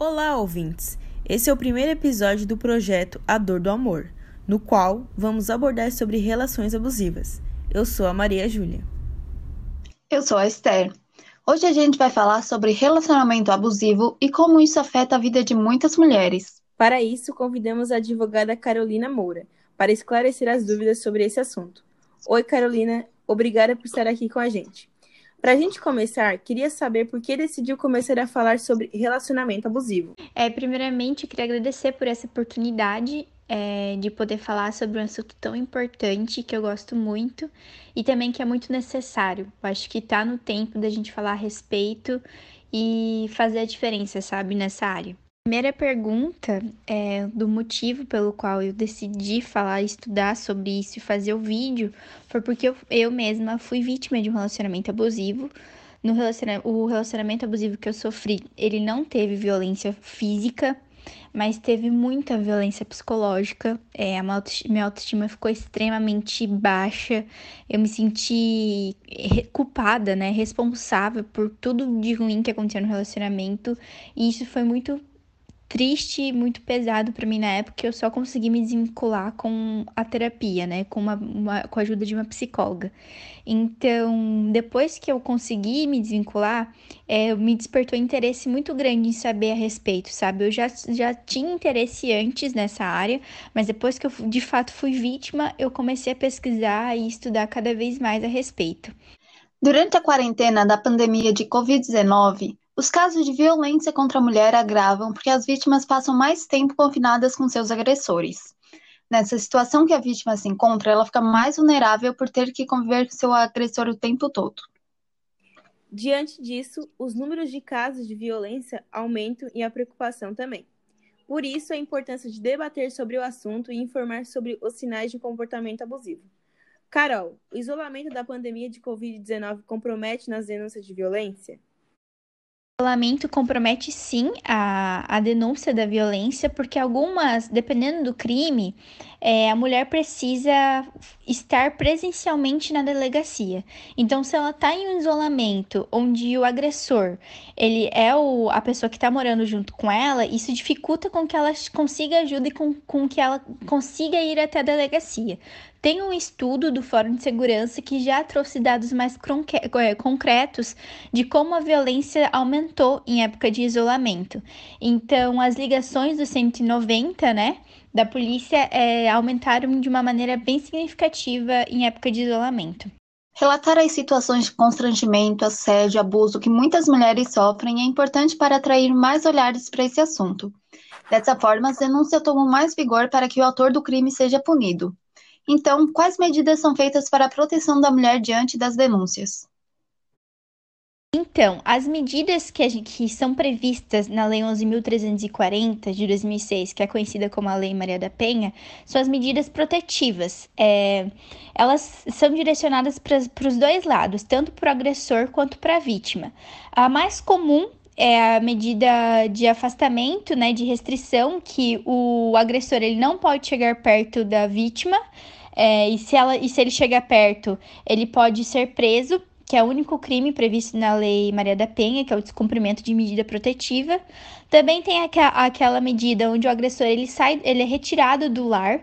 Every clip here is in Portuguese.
Olá, ouvintes! Esse é o primeiro episódio do projeto A Dor do Amor, no qual vamos abordar sobre relações abusivas. Eu sou a Maria Júlia. Eu sou a Esther. Hoje a gente vai falar sobre relacionamento abusivo e como isso afeta a vida de muitas mulheres. Para isso, convidamos a advogada Carolina Moura para esclarecer as dúvidas sobre esse assunto. Oi, Carolina, obrigada por estar aqui com a gente. Para a gente começar, queria saber por que decidiu começar a falar sobre relacionamento abusivo. É, primeiramente, queria agradecer por essa oportunidade é, de poder falar sobre um assunto tão importante que eu gosto muito e também que é muito necessário. Eu acho que está no tempo da gente falar a respeito e fazer a diferença, sabe, nessa área primeira pergunta é, do motivo pelo qual eu decidi falar, estudar sobre isso e fazer o vídeo foi porque eu, eu mesma fui vítima de um relacionamento abusivo. No relacionamento, o relacionamento abusivo que eu sofri, ele não teve violência física, mas teve muita violência psicológica. É, a minha autoestima ficou extremamente baixa. Eu me senti culpada, né, responsável por tudo de ruim que aconteceu no relacionamento. E isso foi muito triste e muito pesado para mim na época, eu só consegui me desvincular com a terapia, né? Com, uma, uma, com a ajuda de uma psicóloga. Então, depois que eu consegui me desvincular, é, me despertou interesse muito grande em saber a respeito, sabe? Eu já, já tinha interesse antes nessa área, mas depois que eu de fato fui vítima, eu comecei a pesquisar e estudar cada vez mais a respeito. Durante a quarentena da pandemia de Covid-19, os casos de violência contra a mulher agravam porque as vítimas passam mais tempo confinadas com seus agressores. Nessa situação que a vítima se encontra, ela fica mais vulnerável por ter que conviver com seu agressor o tempo todo. Diante disso, os números de casos de violência aumentam e a preocupação também. Por isso, a importância de debater sobre o assunto e informar sobre os sinais de comportamento abusivo. Carol, o isolamento da pandemia de Covid-19 compromete nas denúncias de violência? Isolamento compromete sim a, a denúncia da violência, porque algumas, dependendo do crime, é, a mulher precisa estar presencialmente na delegacia. Então, se ela está em um isolamento onde o agressor ele é o, a pessoa que está morando junto com ela, isso dificulta com que ela consiga ajuda e com, com que ela consiga ir até a delegacia. Tem um estudo do Fórum de Segurança que já trouxe dados mais é, concretos de como a violência aumentou em época de isolamento. Então, as ligações do 190, né, da polícia é, aumentaram de uma maneira bem significativa em época de isolamento. Relatar as situações de constrangimento, assédio, abuso que muitas mulheres sofrem é importante para atrair mais olhares para esse assunto. Dessa forma, as denúncias tomam mais vigor para que o autor do crime seja punido. Então, quais medidas são feitas para a proteção da mulher diante das denúncias? Então, as medidas que, gente, que, são previstas na Lei 11.340 de 2006, que é conhecida como a Lei Maria da Penha, são as medidas protetivas. É, elas são direcionadas para os dois lados, tanto para o agressor quanto para a vítima. A mais comum é a medida de afastamento, né, de restrição, que o agressor ele não pode chegar perto da vítima é, e, se ela, e se ele chegar perto, ele pode ser preso, que é o único crime previsto na Lei Maria da Penha, que é o descumprimento de medida protetiva. Também tem aqua, aquela medida onde o agressor ele sai, ele é retirado do lar.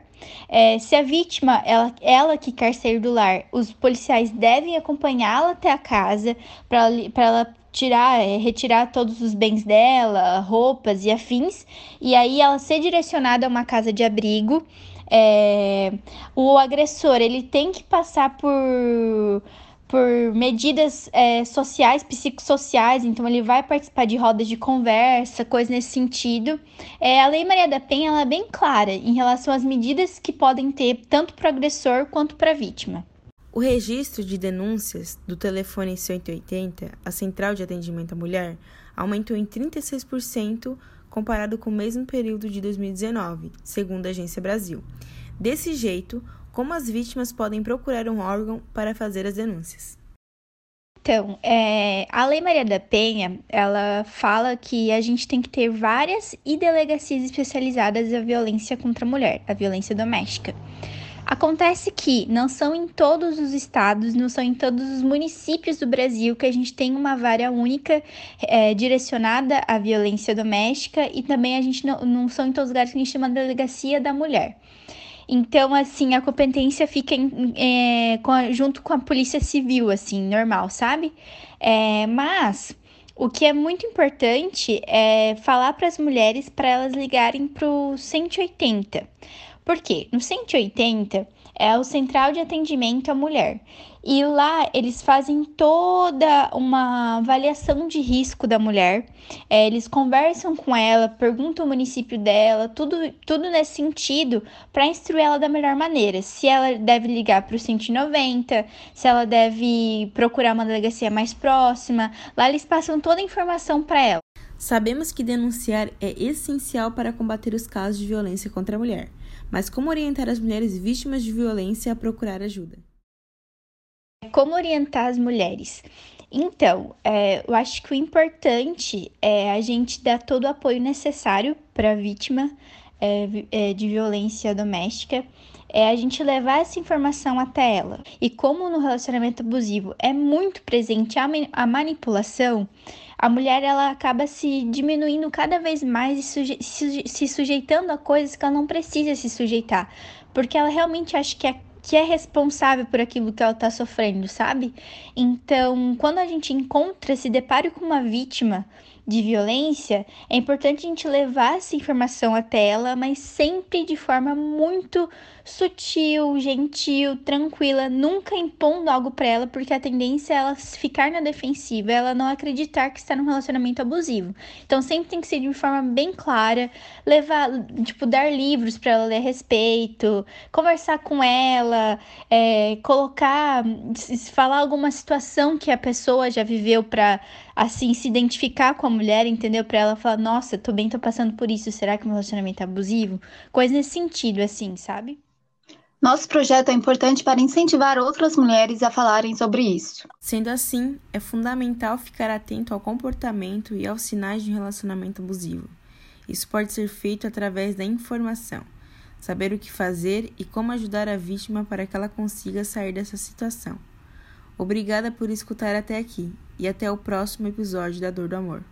É, se a vítima, ela, ela que quer sair do lar, os policiais devem acompanhá-la até a casa para ela tirar, é, retirar todos os bens dela, roupas e afins, e aí ela ser direcionada a uma casa de abrigo é, o agressor ele tem que passar por por medidas é, sociais, psicossociais, então ele vai participar de rodas de conversa, coisa nesse sentido. É, a Lei Maria da Penha ela é bem clara em relação às medidas que podem ter tanto para o agressor quanto para a vítima. O registro de denúncias do telefone 180, a Central de Atendimento à Mulher, aumentou em 36% comparado com o mesmo período de 2019, segundo a Agência Brasil. Desse jeito, como as vítimas podem procurar um órgão para fazer as denúncias? Então, é, a Lei Maria da Penha, ela fala que a gente tem que ter várias e delegacias especializadas à violência contra a mulher, a violência doméstica. Acontece que não são em todos os estados, não são em todos os municípios do Brasil que a gente tem uma vara única é, direcionada à violência doméstica e também a gente não, não são em todos os lugares que a gente chama de delegacia da mulher. Então, assim, a competência fica em, é, com a, junto com a polícia civil, assim, normal, sabe? É, mas o que é muito importante é falar para as mulheres para elas ligarem para o 180. Por quê? No 180 é o Central de Atendimento à Mulher. E lá eles fazem toda uma avaliação de risco da mulher. É, eles conversam com ela, perguntam o município dela, tudo, tudo nesse sentido para instruir ela da melhor maneira. Se ela deve ligar para o 190, se ela deve procurar uma delegacia mais próxima. Lá eles passam toda a informação para ela. Sabemos que denunciar é essencial para combater os casos de violência contra a mulher. Mas como orientar as mulheres vítimas de violência a procurar ajuda? Como orientar as mulheres? Então, é, eu acho que o importante é a gente dar todo o apoio necessário para a vítima é, é, de violência doméstica, é a gente levar essa informação até ela. E como no relacionamento abusivo é muito presente a, a manipulação, a mulher ela acaba se diminuindo cada vez mais e suje se, se sujeitando a coisas que ela não precisa se sujeitar, porque ela realmente acha que é que é responsável por aquilo que ela está sofrendo, sabe? Então, quando a gente encontra, se depara com uma vítima de violência, é importante a gente levar essa informação até ela, mas sempre de forma muito sutil, gentil, tranquila, nunca impondo algo para ela, porque a tendência é ela ficar na defensiva, ela não acreditar que está num relacionamento abusivo. Então sempre tem que ser de forma bem clara, levar, tipo, dar livros para ela ler a respeito, conversar com ela, é, colocar, falar alguma situação que a pessoa já viveu para assim se identificar com a mulher, entendeu? Para ela falar, nossa, tô bem, tô passando por isso, será que meu relacionamento é abusivo? Coisa nesse sentido, assim, sabe? Nosso projeto é importante para incentivar outras mulheres a falarem sobre isso. Sendo assim, é fundamental ficar atento ao comportamento e aos sinais de um relacionamento abusivo. Isso pode ser feito através da informação, saber o que fazer e como ajudar a vítima para que ela consiga sair dessa situação. Obrigada por escutar até aqui e até o próximo episódio da Dor do Amor.